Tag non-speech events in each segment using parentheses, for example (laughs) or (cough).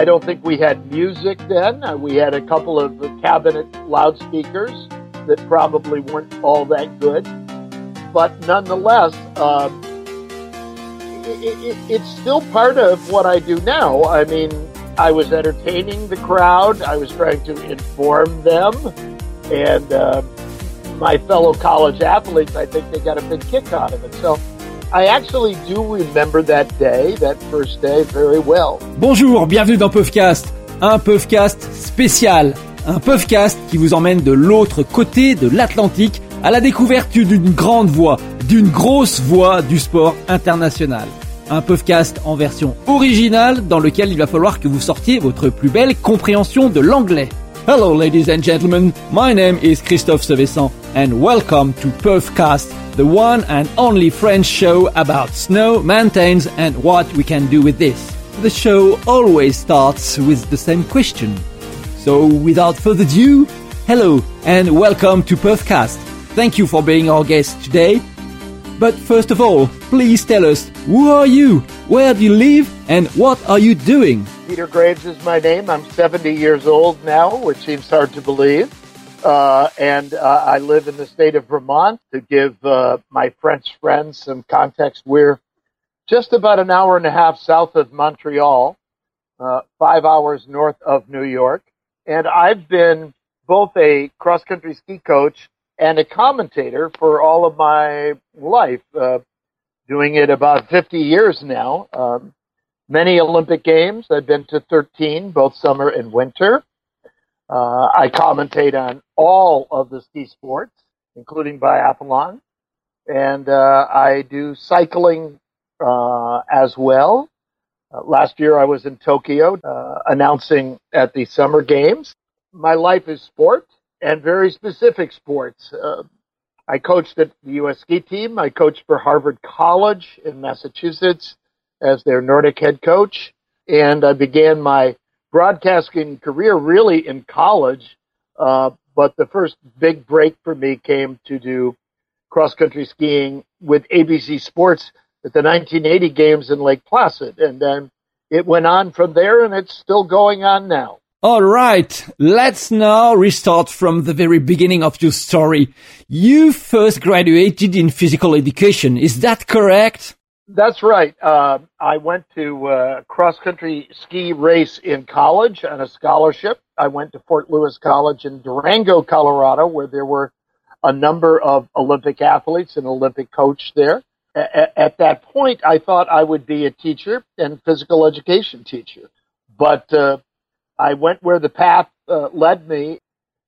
I don't think we had music then. Uh, we had a couple of cabinet loudspeakers that probably weren't all that good. But nonetheless, um, it, it, it's still part of what I do now. I mean, I was entertaining the crowd, I was trying to inform them, and uh, my fellow college athletes, I think they got a big kick out of it. So I actually do remember that day, that first day, very well. Bonjour, bienvenue dans Puffcast, un Puffcast spécial, un Puffcast qui vous emmène de l'autre côté de l'Atlantique à la découverte d'une grande voix, d'une grosse voix du sport international. Un Puffcast en version originale dans lequel il va falloir que vous sortiez votre plus belle compréhension de l'anglais. Hello ladies and gentlemen, my name is Christophe Sevessand and welcome to Peufcast, the one and only French show about snow, mountains, and what we can do with this. The show always starts with the same question. So, without further ado, hello and welcome to Peufcast. Thank you for being our guest today. But first of all, please tell us who are you, where do you live, and what are you doing? Peter Graves is my name. I'm 70 years old now, which seems hard to believe. Uh, and uh, I live in the state of Vermont. To give uh, my French friends some context, we're just about an hour and a half south of Montreal, uh, five hours north of New York. And I've been both a cross country ski coach and a commentator for all of my life, uh, doing it about 50 years now. Um, many Olympic Games. I've been to 13, both summer and winter. Uh, I commentate on all of the ski sports, including biathlon, and uh, I do cycling uh, as well. Uh, last year I was in Tokyo uh, announcing at the Summer Games. My life is sport and very specific sports. Uh, I coached at the U.S. ski team. I coached for Harvard College in Massachusetts as their Nordic head coach, and I began my broadcasting career really in college, uh, but the first big break for me came to do cross country skiing with ABC Sports at the 1980 games in Lake Placid. And then it went on from there and it's still going on now. All right, let's now restart from the very beginning of your story. You first graduated in physical education, is that correct? That's right. Uh, I went to uh, cross country ski race in college on a scholarship. I went to Fort Lewis College in Durango, Colorado, where there were a number of Olympic athletes and Olympic coach there. A- at that point, I thought I would be a teacher and physical education teacher, but uh, I went where the path uh, led me.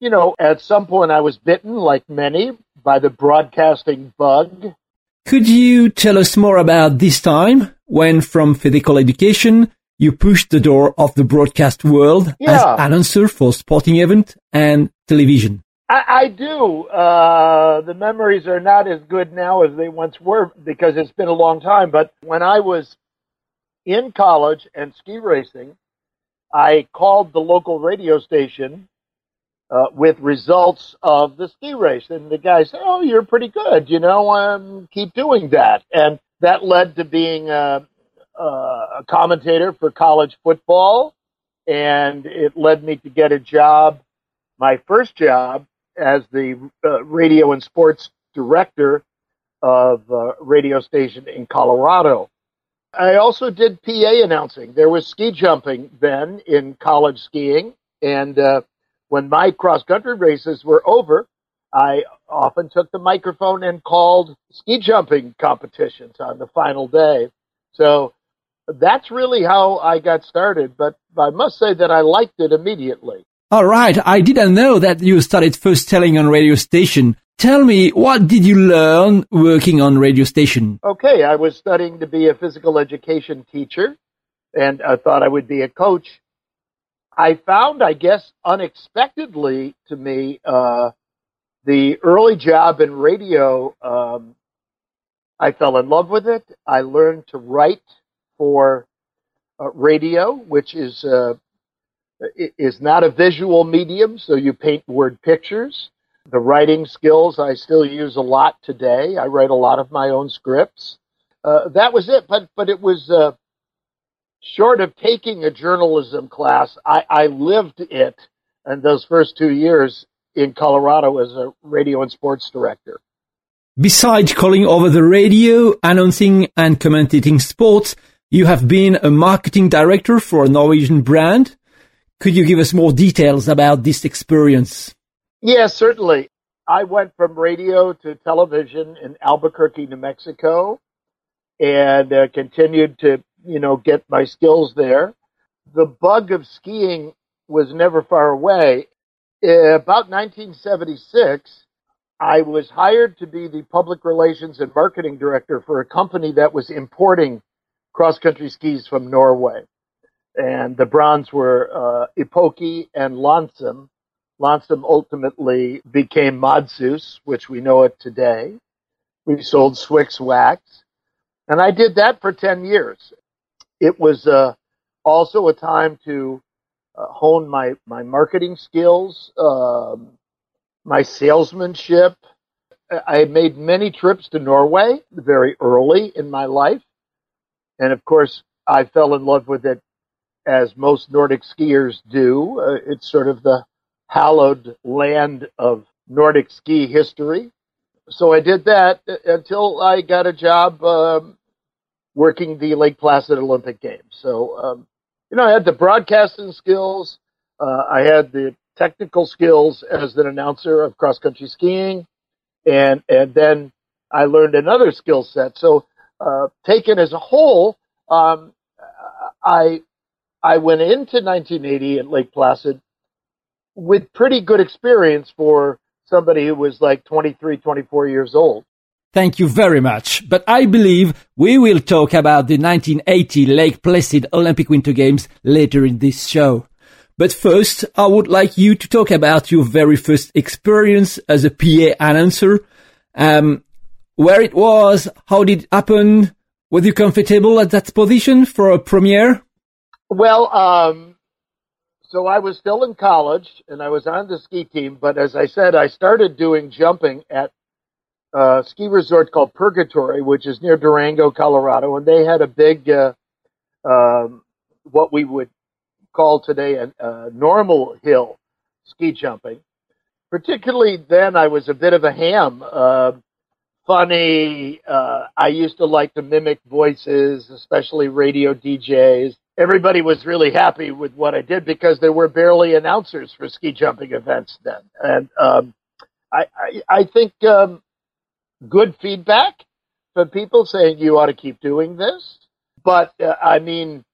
You know, at some point, I was bitten, like many, by the broadcasting bug could you tell us more about this time when from physical education you pushed the door of the broadcast world yeah. as announcer for sporting event and television? I, I do. Uh, the memories are not as good now as they once were because it's been a long time. But when I was in college and ski racing, I called the local radio station uh, with results of the ski race. And the guy said, "Oh, you're pretty good. You know, um, keep doing that." And that led to being a, a commentator for college football, and it led me to get a job, my first job as the uh, radio and sports director of a radio station in Colorado. I also did PA announcing. There was ski jumping then in college skiing, and uh, when my cross country races were over, I often took the microphone and called ski jumping competitions on the final day. So that's really how I got started, but I must say that I liked it immediately. All right. I didn't know that you started first telling on radio station. Tell me, what did you learn working on radio station? Okay. I was studying to be a physical education teacher and I thought I would be a coach I found, I guess, unexpectedly to me, uh, the early job in radio. Um, I fell in love with it. I learned to write for uh, radio, which is uh, is not a visual medium, so you paint word pictures. The writing skills I still use a lot today. I write a lot of my own scripts. Uh, that was it, but but it was uh, short of taking a journalism class, I, I lived it in those first two years in Colorado as a radio and sports director. Besides calling over the radio, announcing and commentating sports, you have been a marketing director for a Norwegian brand. Could you give us more details about this experience? Yes, certainly. I went from radio to television in Albuquerque, New Mexico, and uh, continued to, you know, get my skills there. The bug of skiing was never far away. About 1976, I was hired to be the public relations and marketing director for a company that was importing cross country skis from Norway. And the brands were uh, Epoke and Landsem. Landsem ultimately became Madshus, which we know it today. We sold Swix wax. And I did that for 10 years. It was uh, also a time to uh, hone my, my marketing skills, um, my salesmanship. I made many trips to Norway very early in my life. And of course, I fell in love with it as most Nordic skiers do. Uh, it's sort of the hallowed land of Nordic ski history. So I did that until I got a job um, working the Lake Placid Olympic Games. So, um, you know, I had the broadcasting skills. Uh, I had the technical skills as an announcer of cross country skiing, and and then I learned another skill set. So, uh, taken as a whole, um, I I went into 1980 at Lake Placid with pretty good experience for somebody who was like 23, 24 years old. Thank you very much. But I believe we will talk about the 1980 Lake Placid Olympic Winter Games later in this show. But first, I would like you to talk about your very first experience as a PA announcer. Um, where it was, how did it happen? Were you comfortable at that position for a premiere? Well, um, so I was still in college and I was on the ski team, but as I said, I started doing jumping at a ski resort called Purgatory, which is near Durango, Colorado, and they had a big, uh, um, what we would call today a, a normal hill ski jumping. Particularly then, I was a bit of a ham, uh, funny. Uh, I used to like to mimic voices, especially radio DJs. Everybody was really happy with what I did because there were barely announcers for ski jumping events then, and um, I, I, I think um, good feedback from people saying you ought to keep doing this. But uh, I mean,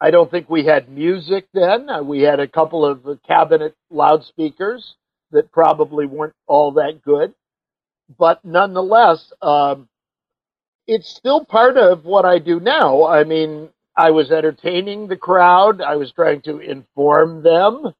I don't think we had music then. Uh, we had a couple of uh, cabinet loudspeakers that probably weren't all that good. But nonetheless, um, it's still part of what I do now. I mean, I was entertaining the crowd, I was trying to inform them,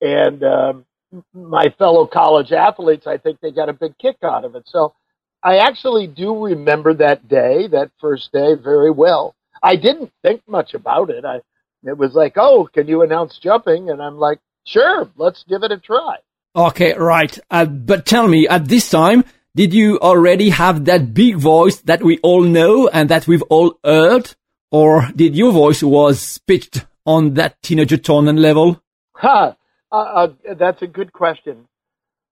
and um, my fellow college athletes, I think they got a big kick out of it. So I actually do remember that day, that first day, very well. I didn't think much about it. I it was like, oh, can you announce jumping? And I'm like, sure, let's give it a try. Okay, right. Uh, but tell me, at this time, did you already have that big voice that we all know and that we've all heard? Or did your voice was pitched on that teenager tone level? Ha! Uh, uh, that's a good question.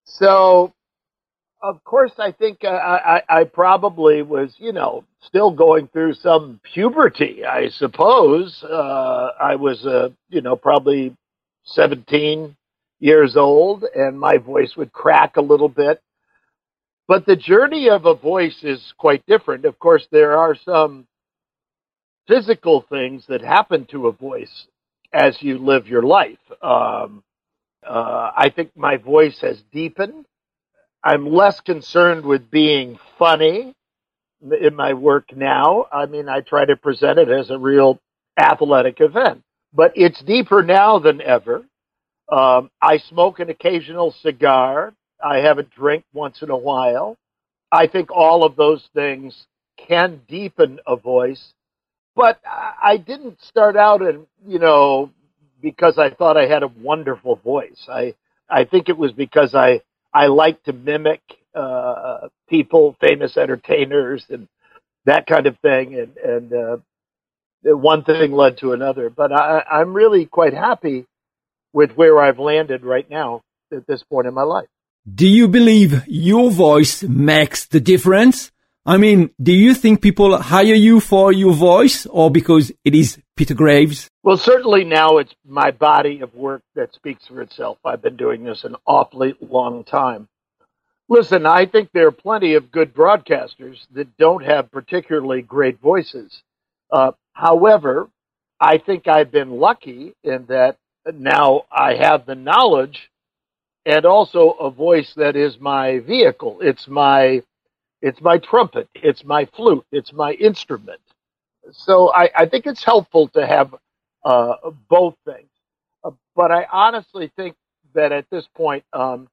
So of course, I think uh, I, I probably was, you know, still going through some puberty. I suppose uh, I was, uh, you know, probably seventeen years old, and my voice would crack a little bit. But the journey of a voice is quite different. Of course, there are some physical things that happen to a voice as you live your life. Um, uh, I think my voice has deepened. I'm less concerned with being funny in my work now. I mean, I try to present it as a real athletic event, but it's deeper now than ever. Um, I smoke an occasional cigar. I have a drink once in a while. I think all of those things can deepen a voice, but I didn't start out and, you know, because I thought I had a wonderful voice. I, I think it was because I I like to mimic uh, people, famous entertainers, and that kind of thing. And and uh, one thing led to another. But I, I'm really quite happy with where I've landed right now at this point in my life. Do you believe your voice makes the difference? I mean, do you think people hire you for your voice or because it is Peter Graves? Well, certainly now it's my body of work that speaks for itself. I've been doing this an awfully long time. Listen, I think there are plenty of good broadcasters that don't have particularly great voices. Uh, however, I think I've been lucky in that now I have the knowledge and also a voice that is my vehicle. It's my it's my trumpet, it's my flute, it's my instrument. So I, I think it's helpful to have uh, both things. Uh, but I honestly think that at this point, um,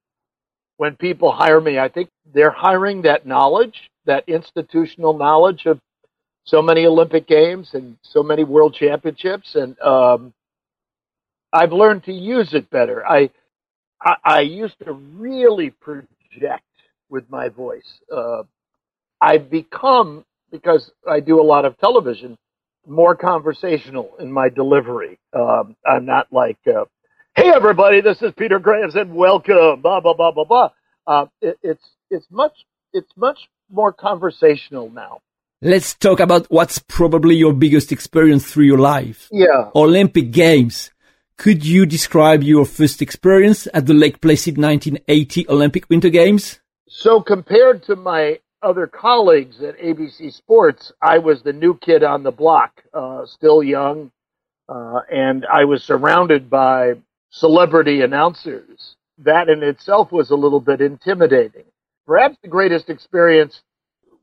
when people hire me, I think they're hiring that knowledge, that institutional knowledge of so many Olympic Games and so many World Championships, and um, I've learned to use it better. I, I, I used to really project with my voice. Uh, I've become because I do a lot of television, more conversational in my delivery. Um, I'm not like, uh, "Hey, everybody, this is Peter Graves, and welcome." Blah blah blah blah blah. Uh, it, it's it's much it's much more conversational now. Let's talk about what's probably your biggest experience through your life. Yeah. Olympic Games. Could you describe your first experience at the Lake Placid 1980 Olympic Winter Games? So compared to my other colleagues at ABC Sports, I was the new kid on the block, uh, still young, uh, and I was surrounded by celebrity announcers. That in itself was a little bit intimidating. Perhaps the greatest experience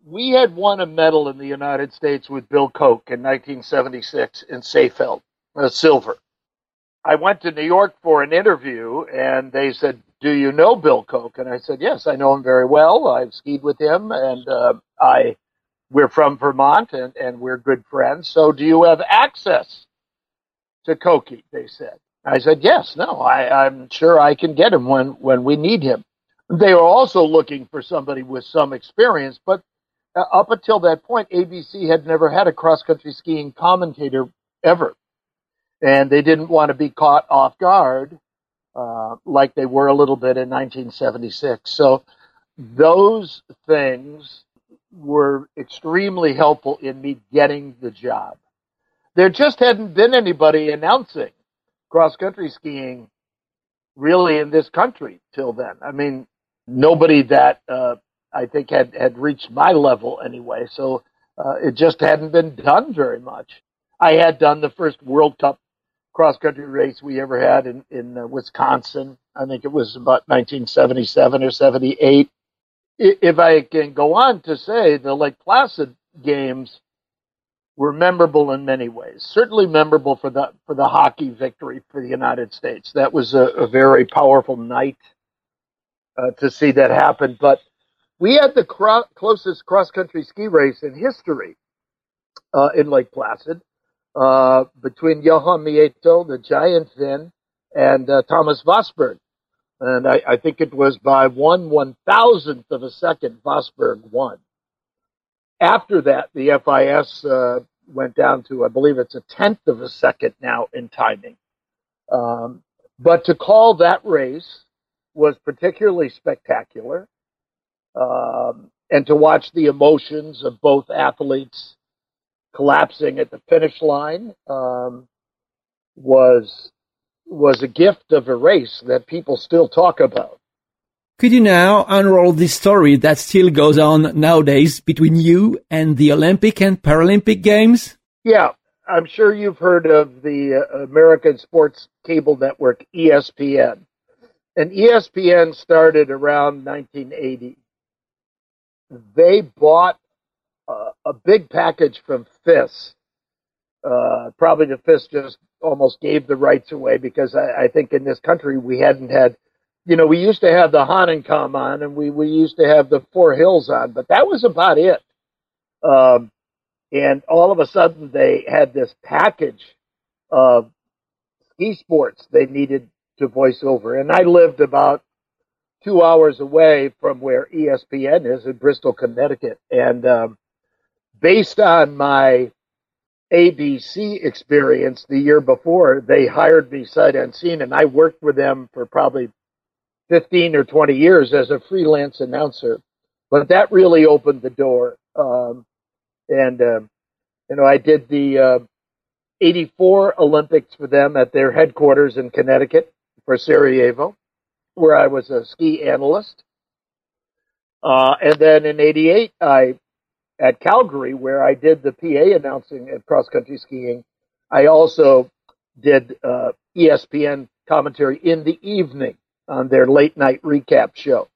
we had won a medal in the United States with Bill Koch in 1976 in Seefeld, uh, silver. I went to New York for an interview, and they said, "Do you know Bill Koch?" And I said, "Yes, I know him very well. I've skied with him, and uh, I we're from Vermont, and, and we're good friends. So, do you have access to Koki?" They said. I said, "Yes. No, I, I'm sure I can get him when when we need him." They were also looking for somebody with some experience, but uh, up until that point, ABC had never had a cross country skiing commentator ever. And they didn't want to be caught off guard uh, like they were a little bit in 1976. So those things were extremely helpful in me getting the job. There just hadn't been anybody announcing cross country skiing really in this country till then. I mean, nobody that uh, I think had had reached my level anyway. So uh, it just hadn't been done very much. I had done the first World Cup cross country race we ever had in in uh, Wisconsin. I think it was about 1977 or 78. If I can go on to say the Lake Placid games were memorable in many ways. Certainly memorable for the for the hockey victory for the United States. That was a, a very powerful night uh, to see that happen. But we had the cro- closest cross country ski race in history uh, in Lake Placid uh, between Juha Mieto, the giant Finn, and uh, Thomas Wassberg. And I, I, think it was by one one thousandth of a second Vosberg won. After that, the FIS uh, went down to, I believe it's a tenth of a second now in timing. Um, but to call that race was particularly spectacular um, and to watch the emotions of both athletes collapsing at the finish line um, was was a gift of a race that people still talk about. Could you now unroll this story that still goes on nowadays between you and the Olympic and Paralympic Games? Yeah, I'm sure you've heard of the uh, American Sports Cable Network, ESPN. And ESPN started around 1980 they bought a big package from FIS. Uh, probably the FIS just almost gave the rights away because I, I, think in this country we hadn't had, you know, we used to have the Hahnenkamm on and we, we used to have the Four Hills on, but that was about it. Um, and all of a sudden they had this package of ski sports they needed to voice over. And I lived about two hours away from where ESPN is in Bristol, Connecticut. And um, based on my ABC experience the year before, they hired me sight unseen, and I worked with them for probably 15 or 20 years as a freelance announcer. But that really opened the door. Um, and, um, you know, I did the uh, 84 Olympics for them at their headquarters in Connecticut for Sarajevo, where I was a ski analyst. Uh, and then in 88, I at Calgary, where I did the PA announcing at cross country skiing, I also did uh, ESPN commentary in the evening on their late night recap show.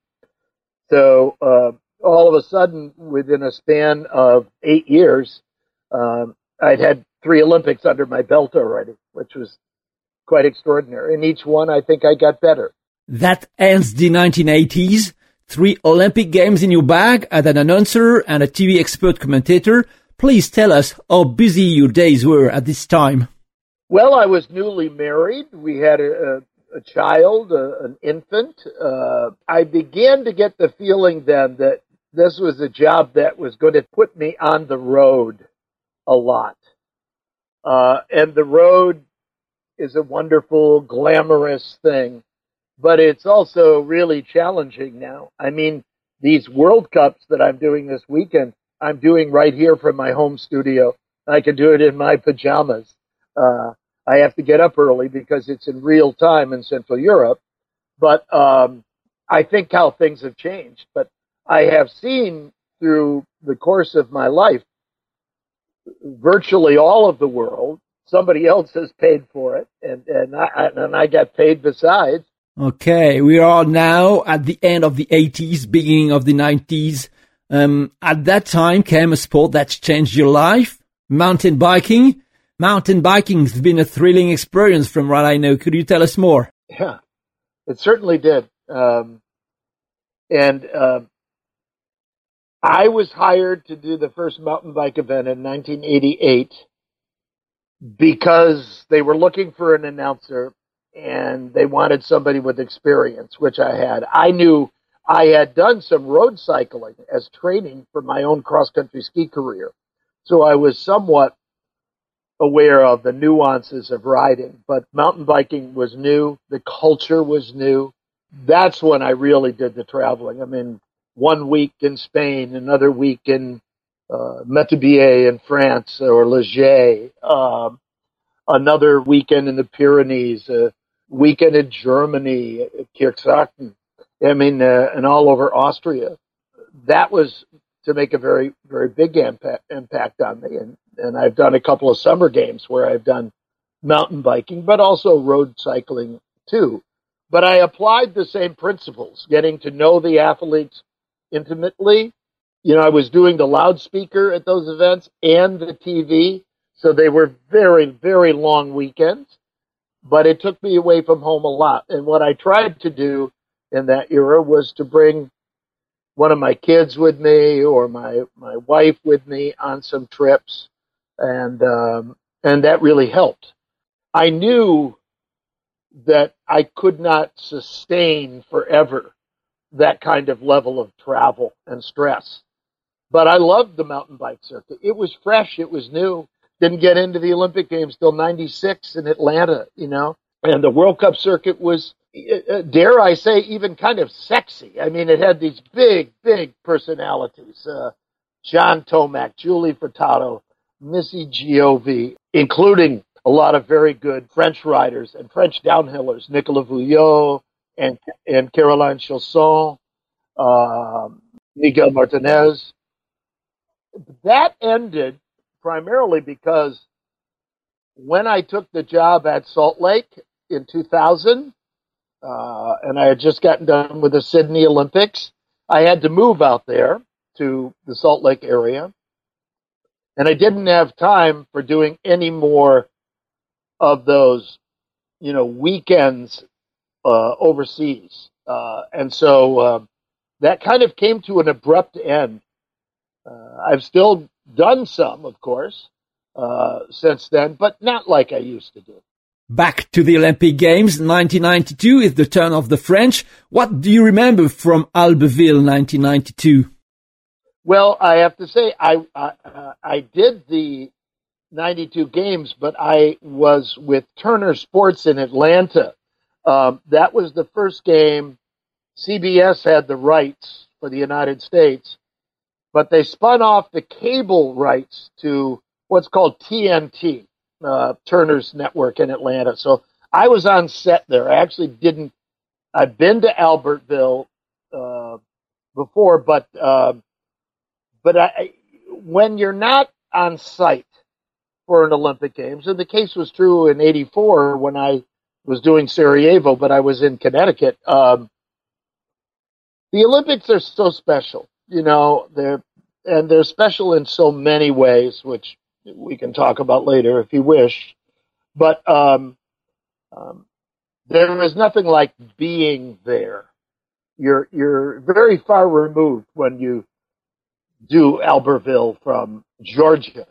So uh, all of a sudden, within a span of eight years, um, I'd had three Olympics under my belt already, which was quite extraordinary. In each one, I think I got better. That ends the 1980s three Olympic Games in your bag as an announcer and a TV expert commentator. Please tell us how busy your days were at this time. Well, I was newly married. We had a, a, child, a, an infant. Uh, I began to get the feeling then that this was a job that was going to put me on the road a lot. Uh, and the road is a wonderful, glamorous thing but it's also really challenging now. I mean, these World Cups that I'm doing this weekend, I'm doing right here from my home studio. I can do it in my pajamas. Uh, I have to get up early because it's in real time in Central Europe. But um, I think how things have changed. But I have seen through the course of my life virtually all of the world. Somebody else has paid for it, and and I and I got paid besides. Okay, we are now at the end of the 80s, beginning of the 90s. Um, at that time came a sport that's changed your life, mountain biking. Mountain biking's been a thrilling experience from what I know. Could you tell us more? Yeah, it certainly did. Um, and uh, I was hired to do the first mountain bike event in 1988 because they were looking for an announcer and they wanted somebody with experience, which I had. I knew I had done some road cycling as training for my own cross country ski career. So I was somewhat aware of the nuances of riding, but mountain biking was new. The culture was new. That's when I really did the traveling. I mean, one week in Spain, another week in uh, Métabief in France or Ligier, um, another weekend in the Pyrenees, uh, weekend in Germany, Kirchzarten, I mean, uh, and all over Austria. That was to make a very, very big impact, impact on me. And, and I've done a couple of summer games where I've done mountain biking, but also road cycling too. But I applied the same principles, getting to know the athletes intimately. You know, I was doing the loudspeaker at those events and the TV. So they were very, very long weekends but it took me away from home a lot. And what I tried to do in that era was to bring one of my kids with me or my my wife with me on some trips, and um, and that really helped. I knew that I could not sustain forever that kind of level of travel and stress. But I loved the mountain bike circuit. It was fresh. It was new didn't get into the Olympic Games till 96 in Atlanta, you know. And the World Cup circuit was, uh, uh, dare I say, even kind of sexy. I mean, it had these big, big personalities. Uh, John Tomac, Julie Furtado, Missy Giove, including a lot of very good French riders and French downhillers, Nicolas Vouilloz and, and Caroline Chausson, uh, Miguel Martinez. That ended primarily because when I took the job at Salt Lake in 2000, uh, and I had just gotten done with the Sydney Olympics, I had to move out there to the Salt Lake area. And I didn't have time for doing any more of those, you know, weekends uh, overseas. Uh, and so uh, that kind of came to an abrupt end. Uh, I've still done some, of course, uh, since then, but not like I used to do. Back to the Olympic Games, 1992 is the turn of the French. What do you remember from Albertville, 1992? Well, I have to say, I I, uh, I did the 92 games, but I was with Turner Sports in Atlanta. Um, that was the first game. CBS had the rights for the United States, but they spun off the cable rights to what's called TNT, uh, Turner's network in Atlanta. So I was on set there. I actually didn't. I've been to Albertville uh, before, but uh, but I, when you're not on site for an Olympic Games, and the case was true in '84 when I was doing Sarajevo, but I was in Connecticut. Um, the Olympics are so special, you know. They're and they're special in so many ways, which we can talk about later if you wish. But um, um, there is nothing like being there. You're you're very far removed when you do Albertville from Georgia.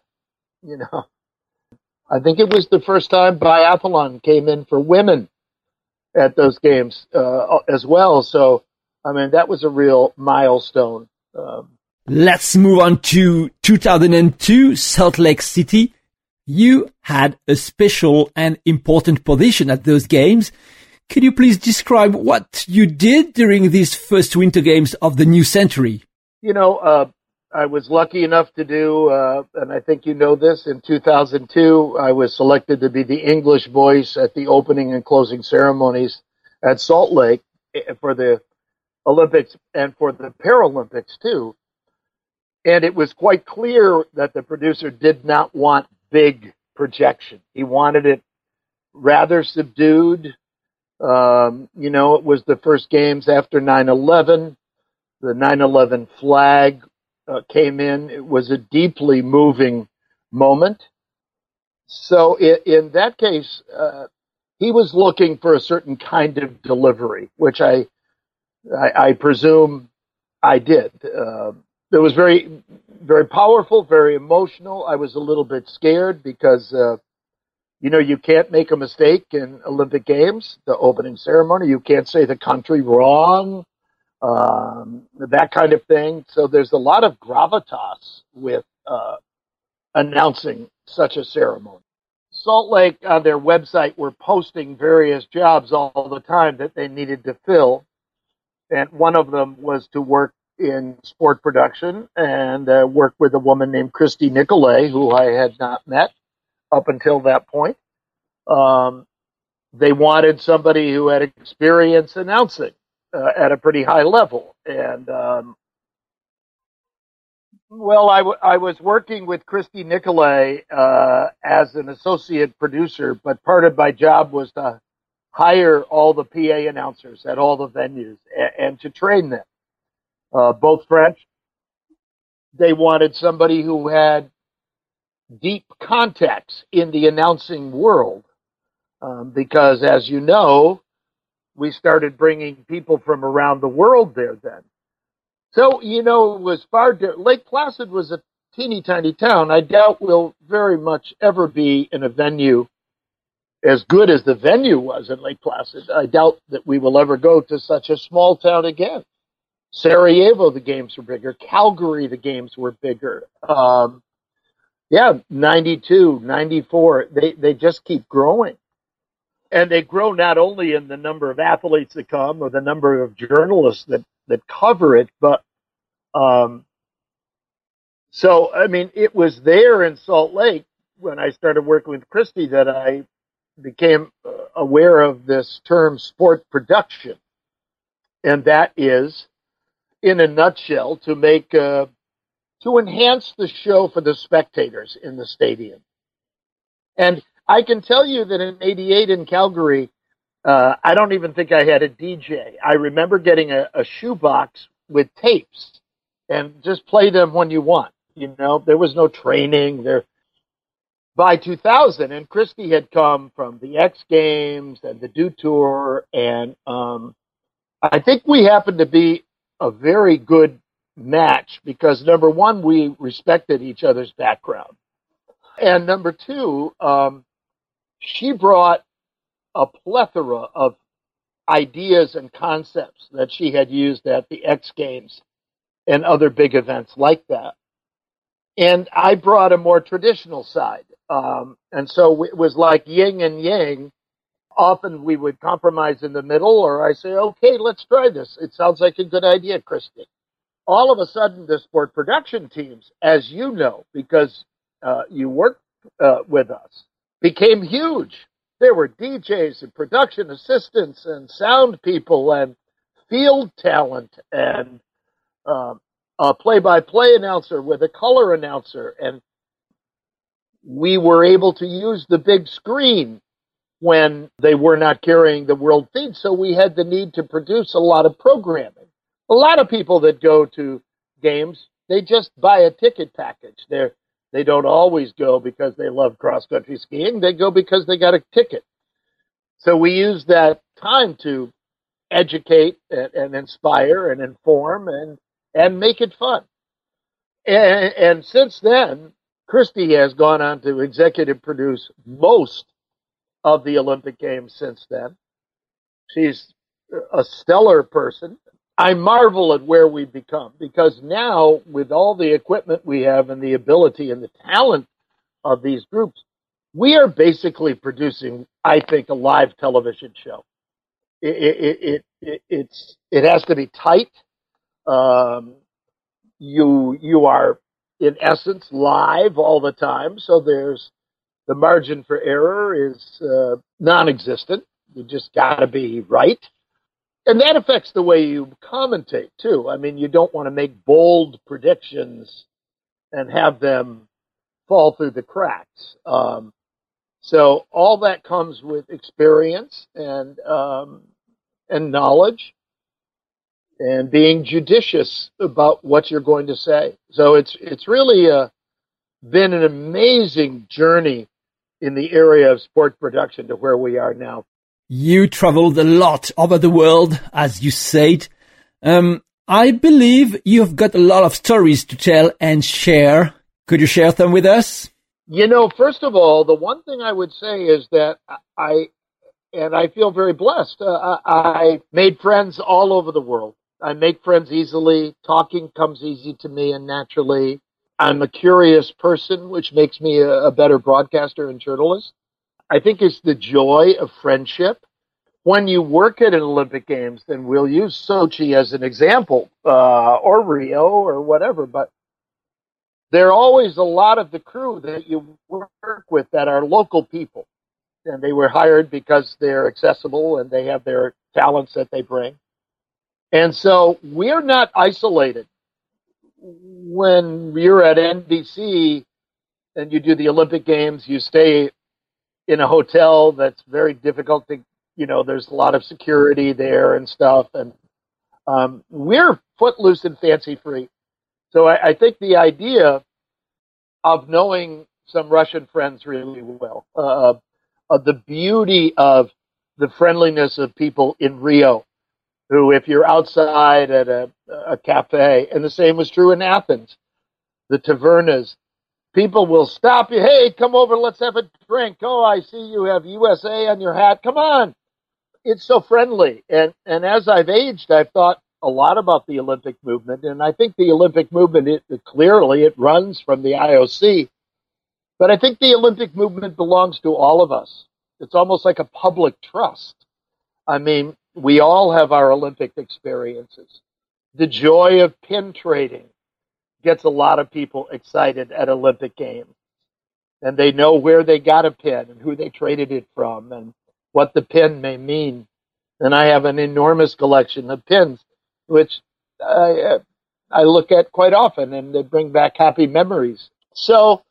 You know, I think it was the first time biathlon came in for women at those games uh, as well. So, I mean, that was a real milestone. Um, Let's move on to 2002 Salt Lake City. You had a special and important position at those games. Could you please describe what you did during these first winter games of the new century? You know, uh, I was lucky enough to do, uh, and I think you know this, in 2002, I was selected to be the English voice at the opening and closing ceremonies at Salt Lake eh, for the Olympics and for the Paralympics too. And it was quite clear that the producer did not want big projection. He wanted it rather subdued. Um, you know, it was the first games after 9 11. The 9 11 flag uh, came in. It was a deeply moving moment. So, in, in that case, uh, he was looking for a certain kind of delivery, which I, I, I presume I did. Uh, it was very, very powerful, very emotional. I was a little bit scared because, uh, you know, you can't make a mistake in Olympic Games, the opening ceremony. You can't say the country wrong, um, that kind of thing. So there's a lot of gravitas with uh, announcing such a ceremony. Salt Lake on their website were posting various jobs all the time that they needed to fill. And one of them was to work in sport production and uh, with a woman named Christy Nicolay, who I had not met up until that point. Um, they wanted somebody who had experience announcing uh, at a pretty high level. And, um, well, I, w- I was working with Christy Nicolay uh, as an associate producer, but part of my job was to hire all the PA announcers at all the venues and, and to train them uh, both French. They wanted somebody who had deep contacts in the announcing world, um, because as you know, we started bringing people from around the world there then. So, you know, it was far, Lake Placid was a teeny tiny town. I doubt we'll very much ever be in a venue as good as the venue was in Lake Placid. I doubt that we will ever go to such a small town again. Sarajevo, the games were bigger. Calgary, the games were bigger. Um, yeah, 92, 94, they, they just keep growing. And they grow not only in the number of athletes that come or the number of journalists that, that cover it, but, um, so, I mean, it was there in Salt Lake when I started working with Christy that I became uh, aware of this term sport production. And that is in a nutshell, to make uh, to enhance the show for the spectators in the stadium. And I can tell you that in '88 in Calgary, uh, I don't even think I had a DJ. I remember getting a, a shoebox with tapes and just play them when you want. You know, there was no training there. By 2000, and Christy had come from the X Games and the Dew Tour, and um, I think we happened to be a very good match because number one, we respected each other's background. And number two, um, she brought a plethora of ideas and concepts that she had used at the X Games and other big events like that. And I brought a more traditional side. Um, and so it was like yin and yang. Often we would compromise in the middle, or I say, okay, let's try this. It sounds like a good idea, Christy. All of a sudden, the sport production teams, as you know, because uh, you worked uh, with us, became huge. There were DJs and production assistants and sound people and field talent and um, a play-by-play announcer with a color announcer, and we were able to use the big screen when they were not carrying the world feed. So we had the need to produce a lot of programming. A lot of people that go to games, they just buy a ticket package. They're, they don't always go because they love cross country skiing. They go because they got a ticket. So we use that time to educate and, and inspire and inform and, and make it fun. And, and since then, Christy has gone on to executive produce most of the Olympic Games since then. She's a stellar person. I marvel at where we've become because now, with all the equipment we have and the ability and the talent of these groups, we are basically producing, I think, a live television show. It, it, it, it it's it has to be tight. Um, you you are in essence live all the time, so there's the margin for error is uh, non-existent. You just got to be right, and that affects the way you commentate too. I mean, you don't want to make bold predictions and have them fall through the cracks. Um, so all that comes with experience and um, and knowledge and being judicious about what you're going to say. So it's it's really a, uh, been an amazing journey in the area of sport production to where we are now. You traveled a lot over the world, as you said. Um, I believe you've got a lot of stories to tell and share. Could you share them with us? You know, first of all, the one thing I would say is that I, and I feel very blessed. Uh, I made friends all over the world. I make friends easily. Talking comes easy to me and naturally. I'm a curious person, which makes me a, a better broadcaster and journalist. I think it's the joy of friendship. When you work at an Olympic Games, then we'll use Sochi as an example, uh, or Rio or whatever, but there are always a lot of the crew that you work with that are local people. And they were hired because they're accessible and they have their talents that they bring. And so we're not isolated. When you're at NBC and you do the Olympic Games, you stay in a hotel that's very difficult to, you know, there's a lot of security there and stuff. And um, we're footloose and fancy free. So I, I think the idea of knowing some Russian friends really well, uh, uh, the beauty of the friendliness of people in Rio, who, if you're outside at a, a cafe, and the same was true in Athens, the tavernas, people will stop you. Hey, come over, let's have a drink. Oh, I see you have USA on your hat. Come on. It's so friendly. And, and as I've aged, I've thought, a lot about the Olympic movement, and I think the Olympic movement it, clearly it runs from the IOC, but I think the Olympic movement belongs to all of us. It's almost like a public trust. I mean, we all have our Olympic experiences. The joy of pin trading gets a lot of people excited at Olympic Games. And they know where they got a pin and who they traded it from and what the pin may mean. And I have an enormous collection of pins which I, I look at quite often and they bring back happy memories. So,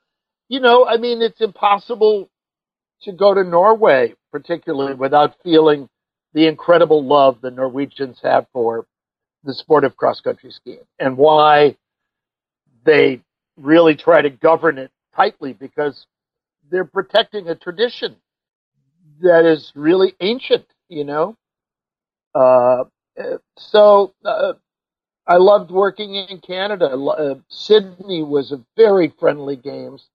you know, I mean, it's impossible to go to Norway, particularly without feeling the incredible love the Norwegians have for the sport of cross country skiing and why they really try to govern it tightly because they're protecting a tradition that is really ancient, you know. Uh, so uh, I loved working in Canada. Uh, Sydney was a very friendly games.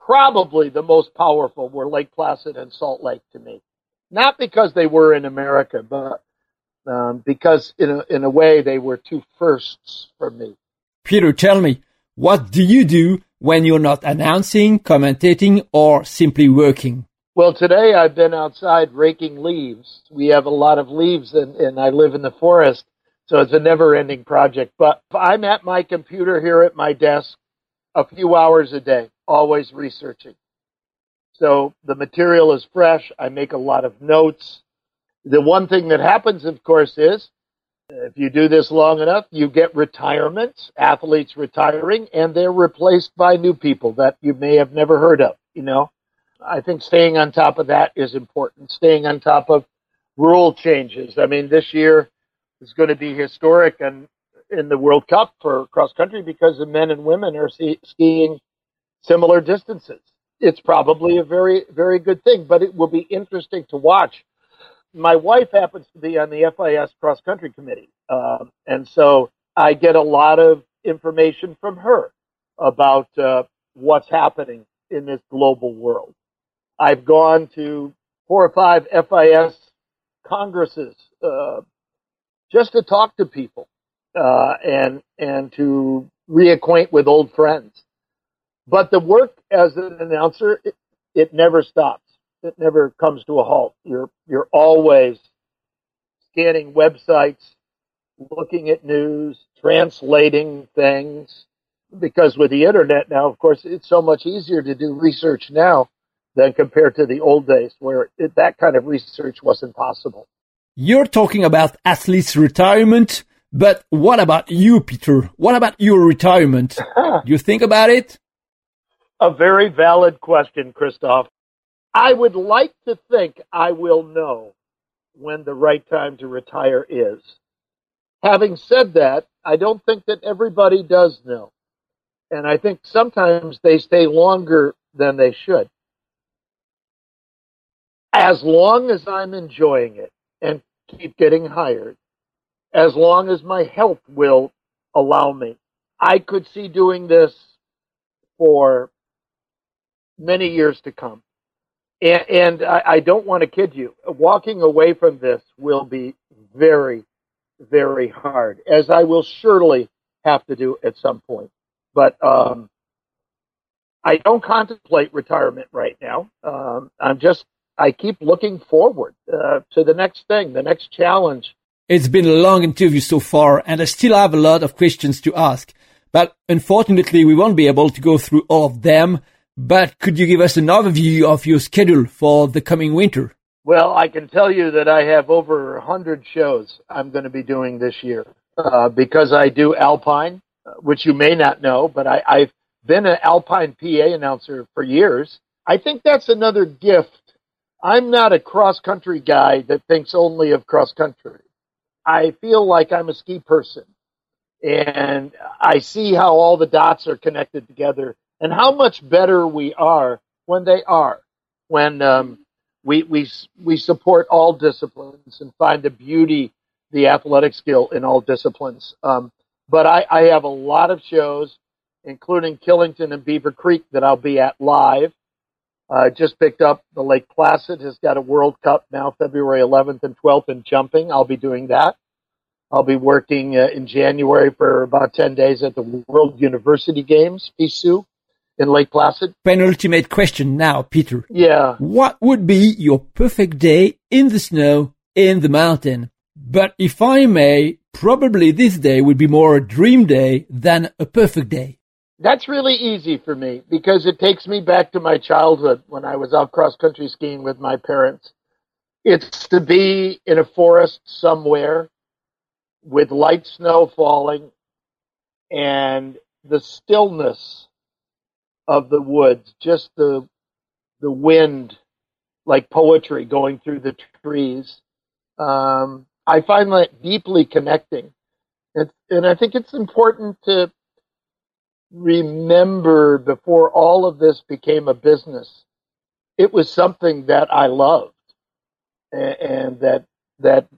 Probably the most powerful were Lake Placid and Salt Lake to me. Not because they were in America, but um, because in a, in a way they were two firsts for me. Peter, tell me, what do you do when you're not announcing, commentating, or simply working? Well, today I've been outside raking leaves. We have a lot of leaves and, and I live in the forest, so it's a never ending project. But I'm at my computer here at my desk a few hours a day, always researching. So the material is fresh. I make a lot of notes. The one thing that happens, of course, is if you do this long enough, you get retirements, athletes retiring, and they're replaced by new people that you may have never heard of, you know? I think staying on top of that is important. Staying on top of rule changes. I mean, this year is going to be historic and in the World Cup for cross country because the men and women are skiing similar distances. It's probably a very, very good thing, but it will be interesting to watch. My wife happens to be on the FIS cross country committee. Um, and so I get a lot of information from her about uh, what's happening in this global world. I've gone to four or five FIS congresses uh, just to talk to people uh, and and to reacquaint with old friends. But the work as an announcer, it, it never stops. It never comes to a halt. You're you're always scanning websites, looking at news, translating things. Because with the internet now, of course, it's so much easier to do research now than compared to the old days where it, that kind of research wasn't possible. You're talking about athletes' retirement, but what about you, Peter? What about your retirement? Do (laughs) you think about it? A very valid question, Christophe. I would like to think I will know when the right time to retire is. Having said that, I don't think that everybody does know. And I think sometimes they stay longer than they should as long as I'm enjoying it and keep getting hired, as long as my health will allow me, I could see doing this for many years to come. And, and I, I don't want to kid you. Walking away from this will be very, very hard, as I will surely have to do at some point. But um, I don't contemplate retirement right now. Um, I'm just I keep looking forward uh, to the next thing, the next challenge. It's been a long interview so far, and I still have a lot of questions to ask. But unfortunately, we won't be able to go through all of them. But could you give us an overview of your schedule for the coming winter? Well, I can tell you that I have over 100 shows I'm going to be doing this year uh, because I do Alpine, uh, which you may not know, but I, I've been an Alpine PA announcer for years. I think that's another gift I'm not a cross country guy that thinks only of cross country. I feel like I'm a ski person and I see how all the dots are connected together and how much better we are when they are, when um, we, we, we support all disciplines and find the beauty, the athletic skill in all disciplines. Um, but I, I have a lot of shows, including Killington and Beaver Creek, that I'll be at live. Uh, just picked up the Lake Placid has got a World Cup now, February 11th and 12th in jumping. I'll be doing that. I'll be working uh, in January for about 10 days at the World University Games, FISU, in Lake Placid. Penultimate question now, Peter. Yeah. What would be your perfect day in the snow, in the mountain? But if I may, probably this day would be more a dream day than a perfect day. That's really easy for me because it takes me back to my childhood when I was out cross country skiing with my parents. It's to be in a forest somewhere with light snow falling and the stillness of the woods, just the the wind like poetry going through the trees. Um, I find that deeply connecting. It's, and I think it's important to remember before all of this became a business, it was something that I loved and, and that that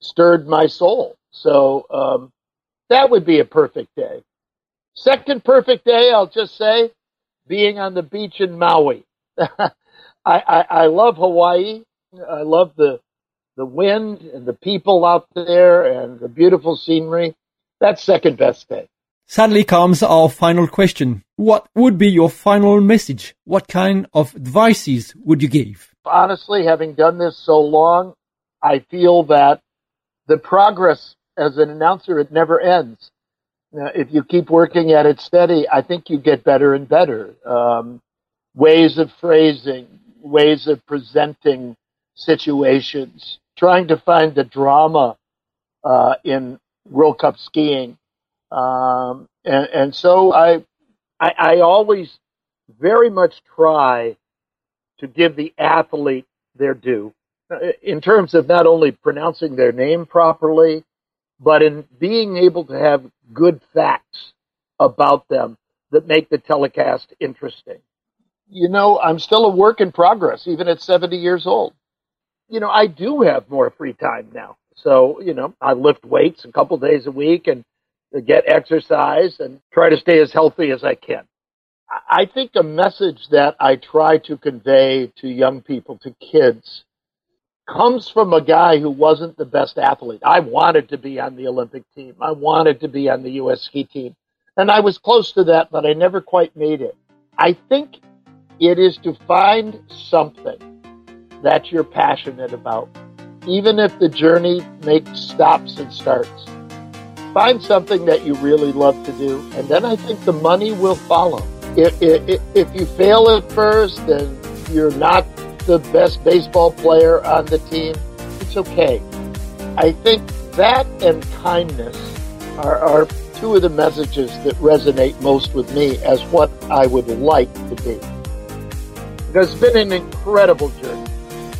stirred my soul. So um, that would be a perfect day. Second perfect day, I'll just say, being on the beach in Maui. (laughs) I, I, I love Hawaii. I love the the wind and the people out there and the beautiful scenery. That's second best day. sadly comes our final question. What would be your final message? What kind of advices would you give? Honestly, having done this so long, I feel that the progress as an announcer, it never ends. Uh, if you keep working at it steady, I think you get better and better. Um, ways of phrasing, ways of presenting situations, trying to find the drama uh, in World Cup skiing. Um, and, and, so I, I, I always very much try to give the athlete their due uh, in terms of not only pronouncing their name properly, but in being able to have good facts about them that make the telecast interesting. You know, I'm still a work in progress, even at 70 years old. You know, I do have more free time now. So, you know, I lift weights a couple days a week and get exercise and try to stay as healthy as I can. I think a message that I try to convey to young people, to kids, comes from a guy who wasn't the best athlete. I wanted to be on the Olympic team. I wanted to be on the U.S. ski team. And I was close to that, but I never quite made it. I think it is to find something that you're passionate about, even if the journey makes stops and starts. Find something that you really love to do, and then I think the money will follow. If, if, if you fail at first and you're not the best baseball player on the team, it's okay. I think that and kindness are, are two of the messages that resonate most with me as what I would like to be. It's been an incredible journey.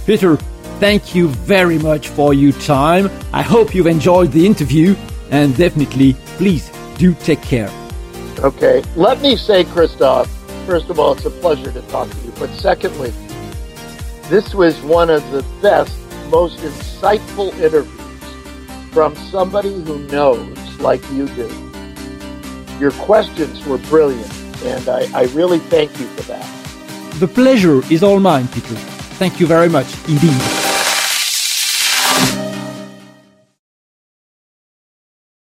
Peter, thank you very much for your time. I hope you've enjoyed the interview and definitely, please do take care. Okay. Let me say, Christophe, first of all, it's a pleasure to talk to you. But secondly, this was one of the best, most insightful interviews from somebody who knows like you do. Your questions were brilliant, and I, I really thank you for that. The pleasure is all mine, Peter. Thank you very much indeed.